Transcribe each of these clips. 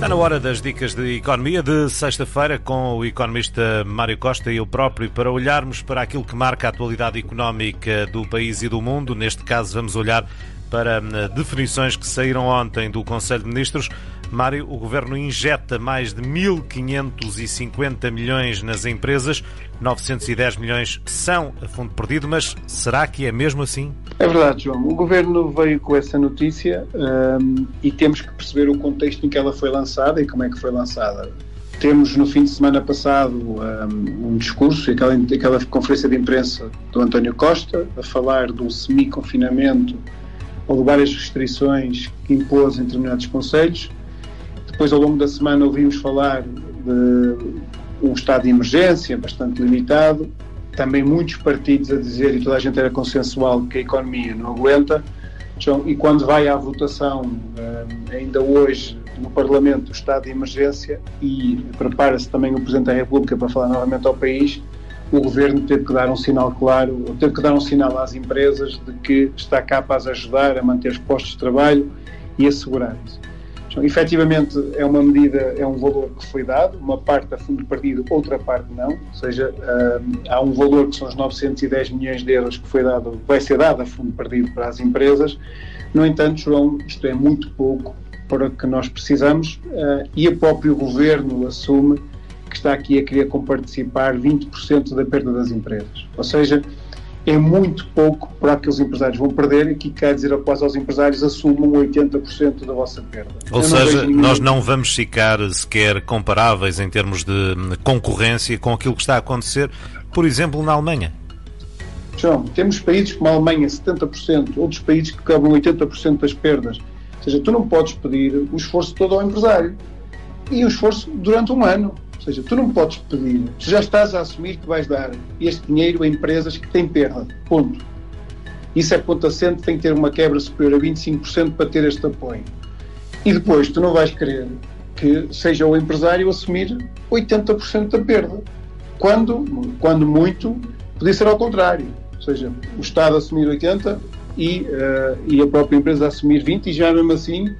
Está na hora das dicas de economia de sexta-feira com o economista Mário Costa e eu próprio para olharmos para aquilo que marca a atualidade económica do país e do mundo. Neste caso, vamos olhar para hum, definições que saíram ontem do Conselho de Ministros. Mário, o governo injeta mais de 1.550 milhões nas empresas, 910 milhões são a fundo perdido, mas será que é mesmo assim? É verdade, João. O governo veio com essa notícia um, e temos que perceber o contexto em que ela foi lançada e como é que foi lançada. Temos no fim de semana passado um, um discurso, aquela, aquela conferência de imprensa do António Costa, a falar do semi-confinamento ou de várias restrições que impôs em determinados conselhos depois, ao longo da semana, ouvimos falar de um estado de emergência bastante limitado. Também muitos partidos a dizer, e toda a gente era consensual, que a economia não aguenta. E quando vai à votação, eh, ainda hoje, no Parlamento, o estado de emergência, e prepara-se também o Presidente da República para falar novamente ao país, o governo teve que dar um sinal claro, teve que dar um sinal às empresas de que está capaz de ajudar a manter os postos de trabalho e assegurar-se. Então, efetivamente, é uma medida, é um valor que foi dado, uma parte a fundo perdido, outra parte não, ou seja, uh, há um valor que são os 910 milhões de euros que foi dado, vai ser dado a fundo perdido para as empresas. No entanto, João, isto é muito pouco para o que nós precisamos uh, e o próprio governo assume que está aqui a querer comparticipar 20% da perda das empresas. Ou seja, é muito pouco para que os empresários vão perder e que quer dizer após aos empresários assumam 80% da vossa perda. Ou Eu seja, não nós não vamos ficar sequer comparáveis em termos de concorrência com aquilo que está a acontecer, por exemplo, na Alemanha. João, temos países como a Alemanha, 70%, outros países que cobram 80% das perdas. Ou seja, tu não podes pedir o esforço todo ao empresário e o esforço durante um ano. Ou seja, tu não podes pedir, tu já estás a assumir que vais dar este dinheiro a empresas que têm perda. Ponto. Isso é ponto assente, tem que ter uma quebra superior a 25% para ter este apoio. E depois tu não vais querer que seja o empresário assumir 80% da perda. Quando, quando muito, podia ser ao contrário. Ou seja, o Estado assumir 80% e, uh, e a própria empresa assumir 20% e já mesmo assim,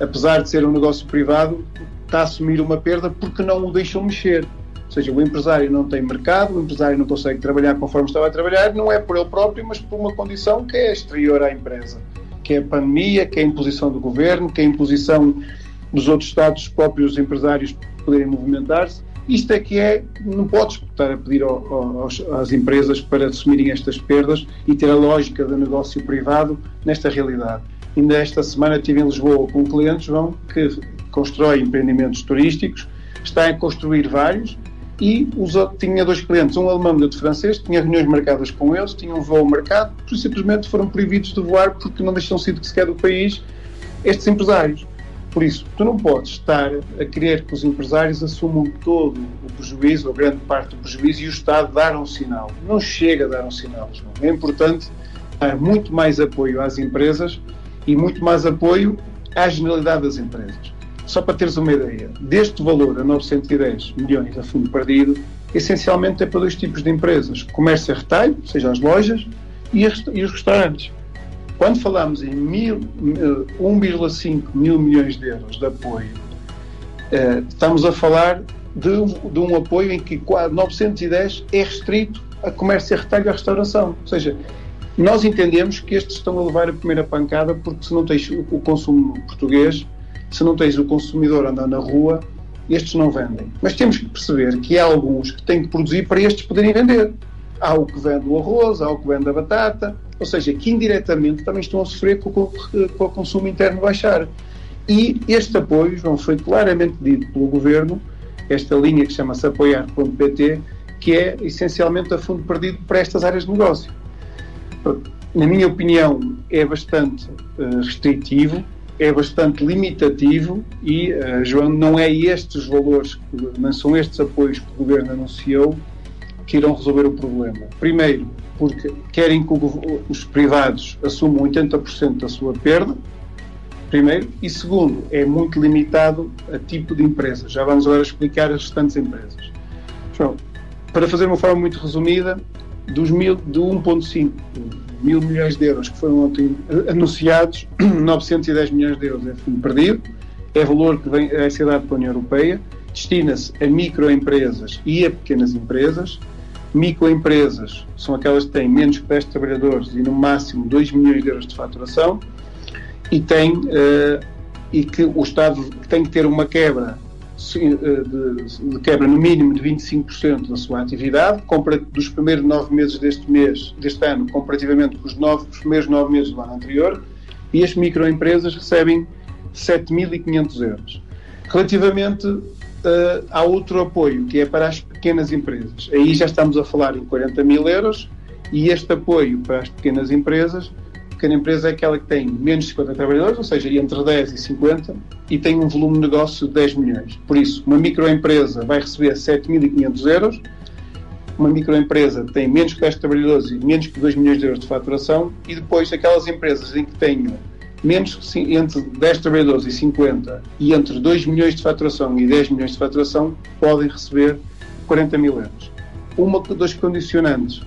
apesar de ser um negócio privado, está a assumir uma perda porque não o deixam mexer. Ou seja, o empresário não tem mercado, o empresário não consegue trabalhar conforme estava a trabalhar, não é por ele próprio, mas por uma condição que é exterior à empresa, que é a pandemia, que é a imposição do governo, que é a imposição dos outros Estados próprios empresários poderem movimentar-se. Isto é que é, não podes estar a pedir ao, ao, às empresas para assumirem estas perdas e ter a lógica do negócio privado nesta realidade. Ainda esta semana estive em Lisboa com clientes, João, que constrói empreendimentos turísticos, está a construir vários e tinha dois clientes, um alemão e outro francês, tinha reuniões marcadas com eles, tinham um voo marcado, simplesmente foram proibidos de voar porque não deixam sido sequer do país estes empresários. Por isso, tu não podes estar a querer que os empresários assumam todo o prejuízo, ou grande parte do prejuízo, e o Estado dar um sinal. Não chega a dar um sinal, João. É importante dar muito mais apoio às empresas e muito mais apoio à generalidade das empresas. Só para teres uma ideia, deste valor a 910 milhões a fundo perdido, essencialmente é para dois tipos de empresas: comércio a retalho, ou seja, as lojas, e, os restaurantes. Quando falamos em 1,5 mil milhões de euros de apoio, eh, estamos a falar de de um apoio em que 910 é restrito a comércio a retalho e a restauração. Ou seja, nós entendemos que estes estão a levar a primeira pancada porque se não tens o consumo português, se não tens o consumidor andando na rua, estes não vendem. Mas temos que perceber que há alguns que têm que produzir para estes poderem vender. Há o que vende o arroz, há o que vende a batata, ou seja, que indiretamente também estão a sofrer com, com o consumo interno baixar. E este apoio, João, foi claramente dito pelo Governo, esta linha que chama-se apoiar.pt, que é essencialmente a fundo perdido para estas áreas de negócio. Na minha opinião, é bastante uh, restritivo, é bastante limitativo e, uh, João, não é estes valores, não são estes apoios que o Governo anunciou que irão resolver o problema. Primeiro, porque querem que o, os privados assumam 80% da sua perda, primeiro, e segundo, é muito limitado a tipo de empresa. Já vamos agora explicar as restantes empresas. João, para fazer uma forma muito resumida, dos mil, de 1.5 mil milhões de euros que foram ontem anunciados, 910 milhões de euros é fundo perdido, é valor que vem, a ser dado pela União Europeia, destina-se a microempresas e a pequenas empresas. Microempresas são aquelas que têm menos que 10 trabalhadores e no máximo 2 milhões de euros de faturação e, tem, uh, e que o Estado tem que ter uma quebra de, de, quebra no mínimo de 25% da sua atividade, dos primeiros nove meses deste mês, deste ano, comparativamente com os, nove, os primeiros nove meses do ano anterior, e as microempresas recebem 7.500 euros. Relativamente uh, há outro apoio, que é para as pequenas empresas. Aí já estamos a falar em 40 mil euros, e este apoio para as pequenas empresas pequena empresa é aquela que tem menos de 50 trabalhadores, ou seja, entre 10 e 50, e tem um volume de negócio de 10 milhões. Por isso, uma microempresa vai receber 7.500 euros, uma microempresa tem menos que 10 trabalhadores e menos que 2 milhões de euros de faturação, e depois aquelas empresas em que tenham menos entre 10 trabalhadores e 50 e entre 2 milhões de faturação e 10 milhões de faturação podem receber 40 mil euros. Uma dos condicionantes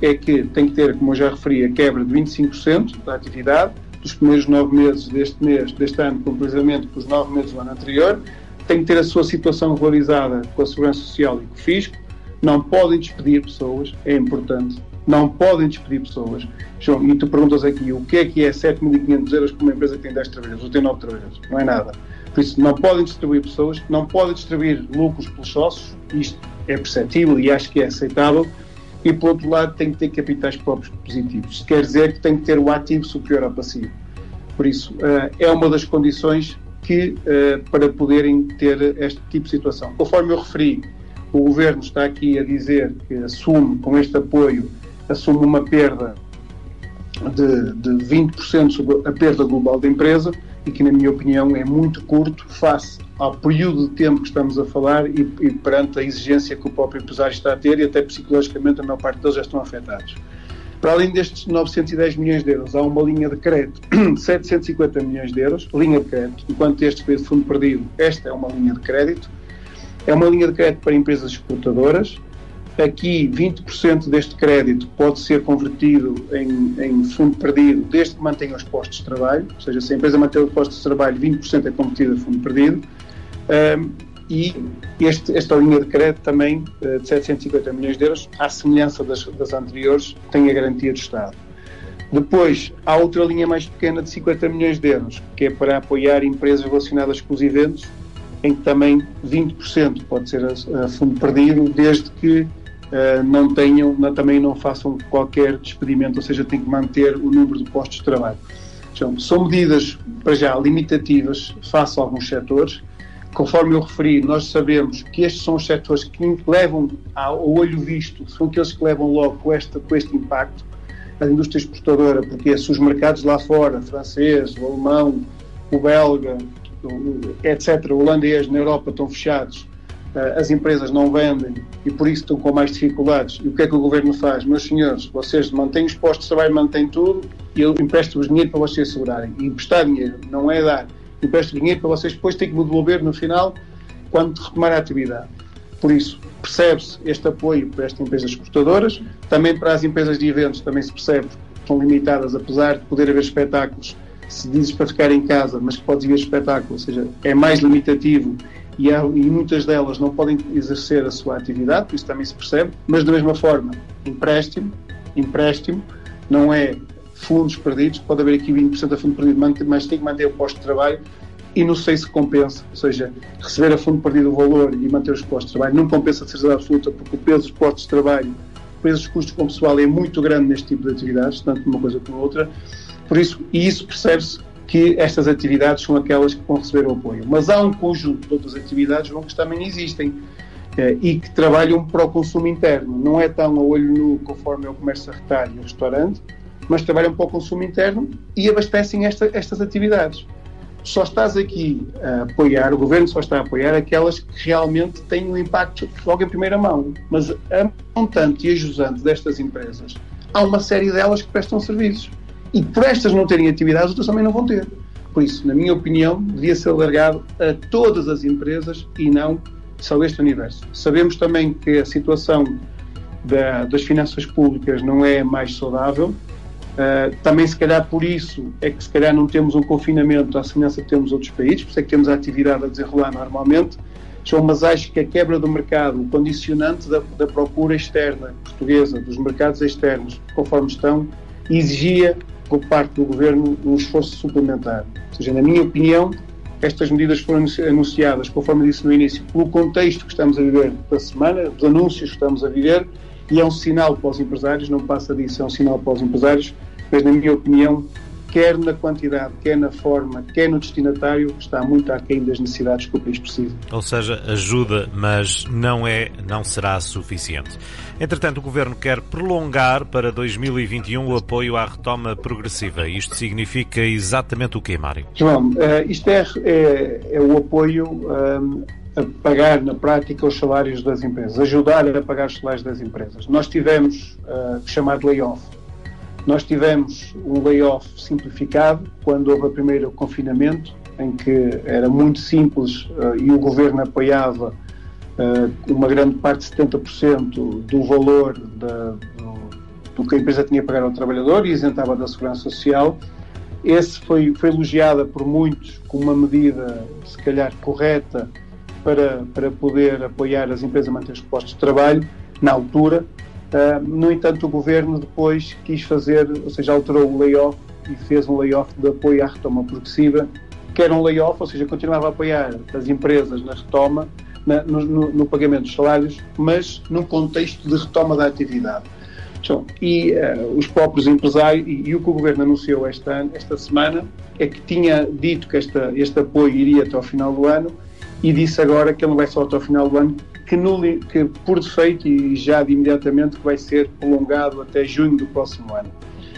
é que tem que ter, como eu já referi, a quebra de 25% da atividade dos primeiros nove meses deste mês, deste ano, completamente com os nove meses do ano anterior, tem que ter a sua situação regularizada com a Segurança Social e com o Fisco, não podem despedir pessoas, é importante, não podem despedir pessoas. João, e tu perguntas aqui o que é que é 7.500 euros para uma empresa que tem 10 trabalhadores ou tem 9 trabalhadores? Não é nada. Por isso, não podem distribuir pessoas, não podem distribuir lucros pelos sócios, isto é perceptível e acho que é aceitável, e, por outro lado, tem que ter capitais próprios positivos. Quer dizer que tem que ter o ativo superior ao passivo. Por isso, uh, é uma das condições que, uh, para poderem ter este tipo de situação. Conforme eu referi, o Governo está aqui a dizer que assume, com este apoio, assume uma perda de, de 20% sobre a perda global da empresa e que, na minha opinião, é muito curto face ao período de tempo que estamos a falar e, e, perante a exigência que o próprio empresário está a ter e até psicologicamente a maior parte deles já estão afetados. Para além destes 910 milhões de euros, há uma linha de crédito de 750 milhões de euros, linha de crédito, enquanto este foi de fundo perdido, esta é uma linha de crédito. É uma linha de crédito para empresas exportadoras, Aqui, 20% deste crédito pode ser convertido em, em, fundo perdido desde que mantenha os postos de trabalho, ou seja, se a empresa manter os postos de trabalho, 20% é convertido a fundo perdido. Um, e este, esta linha de crédito também, uh, de 750 milhões de euros, à semelhança das, das anteriores, tem a garantia do Estado. Depois, há outra linha mais pequena de 50 milhões de euros, que é para apoiar empresas relacionadas com os eventos, em que também 20% pode ser a, a fundo perdido, desde que uh, não tenham, não, também não façam qualquer despedimento, ou seja, têm que manter o número de postos de trabalho. Então, são medidas, para já, limitativas face a alguns setores. Conforme eu referi, nós sabemos que estes são os setores que levam ao olho visto, são aqueles que levam logo com, esta, com este impacto. A indústria exportadora, porque se os mercados lá fora, francês, o alemão, o belga, etc., holandês, na Europa estão fechados, eh, as empresas não vendem e por isso estão com mais dificuldades. E o que é que o governo faz? Meus senhores, vocês mantêm os postos de trabalho, mantêm tudo e eu empresto-vos dinheiro para vocês segurarem. E emprestar dinheiro não é dar. Empresto dinheiro para vocês depois terem que me devolver no final quando retomar a atividade. Por isso, percebe-se este apoio para estas empresas exportadoras, também para as empresas de eventos também se percebe que estão limitadas, apesar de poder haver espetáculos, se dizes para ficar em casa, mas que podes ver espetáculo, ou seja, é mais limitativo e, há, e, muitas delas não podem exercer a sua atividade, isso também se percebe, mas da mesma forma, empréstimo, empréstimo não é fundos perdidos, pode haver aqui 20% a fundo perdido, mas tem que manter o posto de trabalho e não sei se compensa, ou seja, receber a fundo perdido o valor e manter os postos de trabalho não compensa de certeza absoluta porque o peso dos postos de trabalho, o peso dos custos com pessoal é muito grande neste tipo de atividades, tanto uma coisa como outra, por isso, e isso percebe-se que estas atividades são aquelas que vão receber o apoio. Mas há um conjunto de outras atividades que também existem eh, e que trabalham para o consumo interno. Não é tão a olho nu conforme é o comércio a retalho e o restaurante, mas trabalham para o consumo interno e abastecem esta, estas atividades. Só estás aqui a apoiar, o governo só está a apoiar aquelas que realmente têm um impacto logo em primeira mão. Mas a montante e a jusante destas empresas, há uma série delas que prestam serviços e por estas não terem atividades, outras também não vão ter. Por isso, na minha opinião, devia ser alargado a todas as empresas e não só este universo. Sabemos também que a situação da, das finanças públicas não é mais saudável Uh, também, se calhar, por isso é que, se calhar, não temos um confinamento à semelhança que temos outros países, por isso é que temos a atividade a desenrolar normalmente. Mas acho que a quebra do mercado, o condicionante da, da procura externa portuguesa, dos mercados externos, conforme estão, exigia, por parte do governo, um esforço suplementar. Ou seja, na minha opinião, estas medidas foram anunciadas, conforme disse no início, pelo contexto que estamos a viver da semana, dos anúncios que estamos a viver, e é um sinal para os empresários, não passa disso, é um sinal para os empresários mas na minha opinião, quer na quantidade, quer na forma, quer no destinatário, está muito aquém das necessidades que o país precisa. Ou seja, ajuda, mas não é, não será suficiente. Entretanto, o Governo quer prolongar para 2021 o apoio à retoma progressiva. Isto significa exatamente o quê, Mário? João, uh, isto é, é, é, o apoio eh, a pagar na prática os salários das empresas, ajudar a pagar os salários das empresas. Nós tivemos uh, chamado layoff nós tivemos um layoff simplificado quando houve o primeiro confinamento, em que era muito simples uh, e o governo apoiava uh, uma grande parte, 70% do valor da, do, do, que a empresa tinha a pagar ao trabalhador e isentava da segurança social. Esse foi, foi elogiada por muitos como uma medida, se calhar, correta para, para poder apoiar as empresas a manter os postos de trabalho na altura. Uh, no entanto, o governo depois quis fazer, ou seja, alterou o layoff e fez um layoff de apoio à retoma progressiva, que era um layoff, ou seja, continuava a apoiar as empresas na retoma, na, no, no, pagamento dos salários, mas num contexto de retoma da atividade. Então, e uh, os próprios empresários, e, e, o que o governo anunciou esta, esta semana, é que tinha dito que esta, este apoio iria até ao final do ano e disse agora que ele não vai só até ao final do ano, que, no, que por defeito e já de imediatamente vai ser prolongado até junho do próximo ano.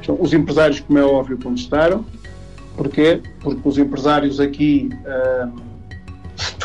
Então, os empresários, como é óbvio, contestaram. Porquê? Porque os empresários aqui uh,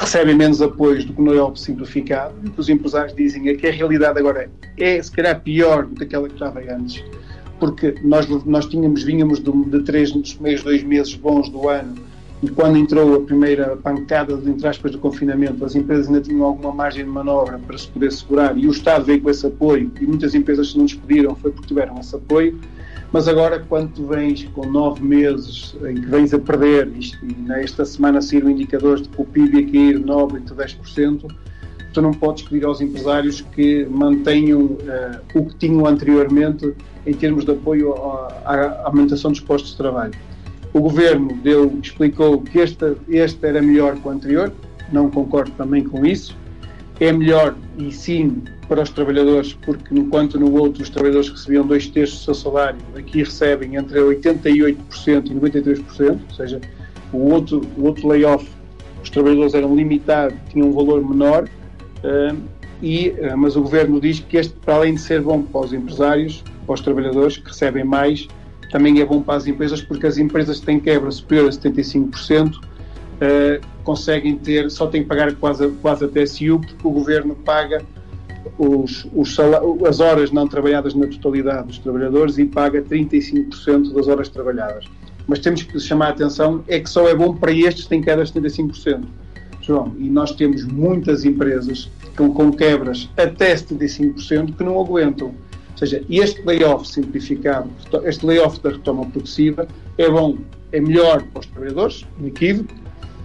recebem menos apoios do que no EOP simplificado e os empresários dizem é que a realidade agora é, se calhar, pior do que aquela que estava antes. Porque nós, nós tínhamos, vínhamos de, de três dos primeiros dois meses bons do ano e quando entrou a primeira pancada, entre aspas, do confinamento, as empresas ainda tinham alguma margem de manobra para se poder segurar e o Estado veio com esse apoio e muitas empresas se não despediram foi porque tiveram esse apoio. Mas agora, quando tu vens com nove meses em que vens a perder, isto, e nesta semana saíram indicadores de que o PIB ia cair 9 a 10%, tu não podes pedir aos empresários que mantenham uh, o que tinham anteriormente em termos de apoio à, à aumentação dos postos de trabalho. O governo deu, explicou que este, este era melhor que o anterior, não concordo também com isso. É melhor, e sim, para os trabalhadores, porque enquanto no outro os trabalhadores recebiam dois terços do seu salário, aqui recebem entre 88% e 93%, ou seja, o outro, o outro layoff, os trabalhadores eram limitados, tinham um valor menor, uh, e, uh, mas o governo diz que este, para além de ser bom para os empresários, para os trabalhadores que recebem mais, também é bom para as empresas porque as empresas que têm quebra superior a 75% uh, eh, conseguem ter, só têm que pagar quase, quase a TSU porque o governo paga os, os as horas não trabalhadas na totalidade dos trabalhadores e paga 35% das horas trabalhadas. Mas temos que chamar a atenção é que só é bom para estes que têm quebra de 75%. João, e nós temos muitas empresas com, com quebras até 75% que não aguentam ou seja, este layoff simplificado, este layoff da retoma progressiva, é bom, é melhor para os trabalhadores, equívoco,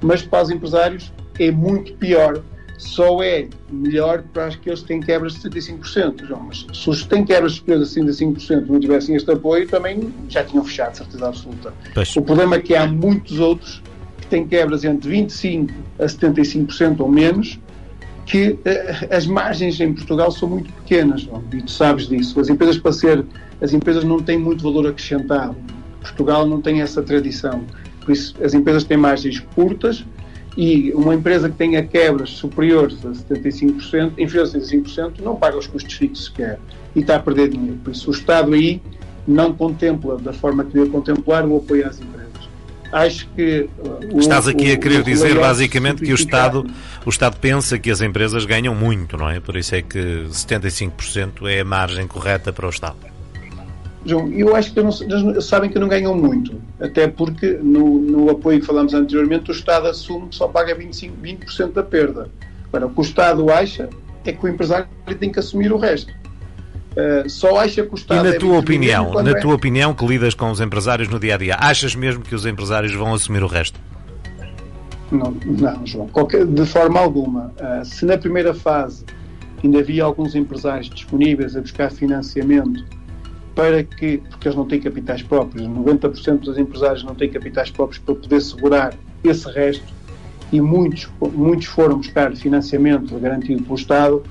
mas para os empresários é muito pior. Só é melhor para aqueles que têm quebras de 75%, João. Mas se os que têm quebras superiores a 75% não tivessem este apoio, também já tinham fechado, certeza absoluta. Pois. O problema é que há muitos outros que têm quebras entre 25% a 75% ou menos, que uh, as margens em Portugal são muito pequenas, e tu sabes disso. As empresas para ser, as empresas não têm muito valor acrescentado. Portugal não tem essa tradição. Por isso, as empresas têm margens curtas e uma empresa que tenha quebras superiores a 75%, inferiores a 75%, não paga os custos fixos sequer e está a perder dinheiro. Por isso, o Estado aí não contempla da forma que deve contemplar o apoio às empresas. Acho que. Uh, Estás aqui o, a querer dizer basicamente que o Estado, o Estado pensa que as empresas ganham muito, não é? Por isso é que 75% é a margem correta para o Estado. João, eu acho que eles sabem que não ganham muito, até porque no, no apoio que falamos anteriormente, o Estado assume que só paga 25, 20% da perda. Agora, o que o Estado acha é que o empresário tem que assumir o resto. Uh, só acha que o Estado E na tua opinião, na é... tua opinião, que lidas com os empresários no dia a dia, achas mesmo que os empresários vão assumir o resto? Não, não João, qualquer, de forma alguma. Uh, se na primeira fase ainda havia alguns empresários disponíveis a buscar financiamento para que, porque eles não têm capitais próprios, 90% dos empresários não têm capitais próprios para poder segurar esse resto, e muitos, muitos foram buscar financiamento garantido pelo Estado,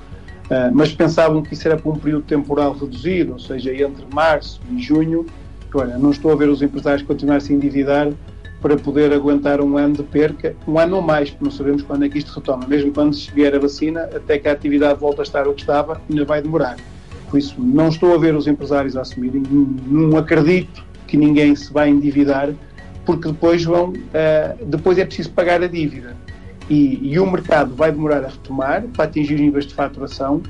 mas pensavam que isso era para um período temporal reduzido, ou seja, entre março e junho. Olha, não estou a ver os empresários continuar a se endividar para poder aguentar um ano de perca, um ano ou mais, porque não sabemos quando é que isto retoma. Mesmo quando vier a vacina, até que a atividade volte a estar o que estava, ainda vai demorar. Por isso, não estou a ver os empresários a assumirem, não acredito que ninguém se vai endividar, porque depois vão, uh, depois é preciso pagar a dívida. E, e o mercado vai demorar a retomar para atingir os níveis de faturação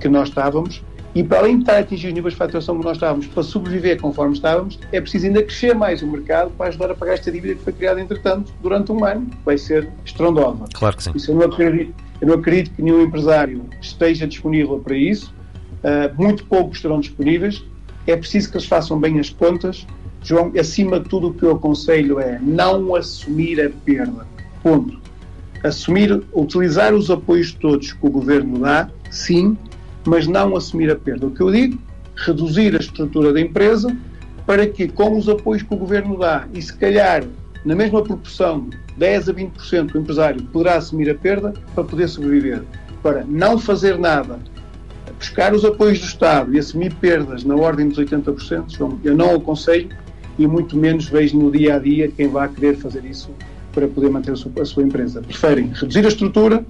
que nós estávamos, e para além de estar a atingir os níveis de faturação que nós estávamos, para sobreviver conforme estávamos, é preciso ainda crescer mais o mercado para ajudar a pagar esta dívida que foi criada, entretanto, durante um ano, que vai ser estrondosa. Claro que sim. Isso eu, não acredito, eu não acredito que nenhum empresário esteja disponível para isso. Uh, muito poucos estarão disponíveis. É preciso que eles façam bem as contas. João, acima de tudo, o que eu aconselho é não assumir a perda. Ponto. Assumir, utilizar os apoios todos que o governo dá, sim, mas não assumir a perda. O que eu digo, reduzir a estrutura da empresa para que, com os apoios que o governo dá e se calhar na mesma proporção, 10 a 20% do empresário poderá assumir a perda para poder sobreviver. Agora, não fazer nada, buscar os apoios do Estado e assumir perdas na ordem dos 80%, eu não aconselho e muito menos vejo no dia a dia quem vai querer fazer isso para poder manter a sua, a sua empresa. Preferem reduzir a estrutura,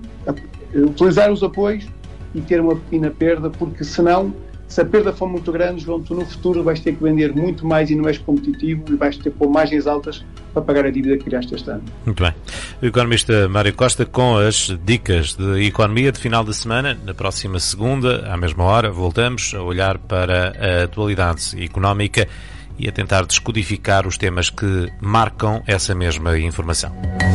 utilizar os apoios e ter uma pequena perda, porque senão, se a perda for muito grande, João, tu no futuro vais ter que vender muito mais e não és competitivo e vais ter que pôr margens altas para pagar a dívida que criaste este ano. Muito bem. O economista Mário Costa com as dicas de economia de final de semana. Na próxima segunda, à mesma hora, voltamos a olhar para a atualidade económica e a tentar descodificar os temas que marcam essa mesma informação.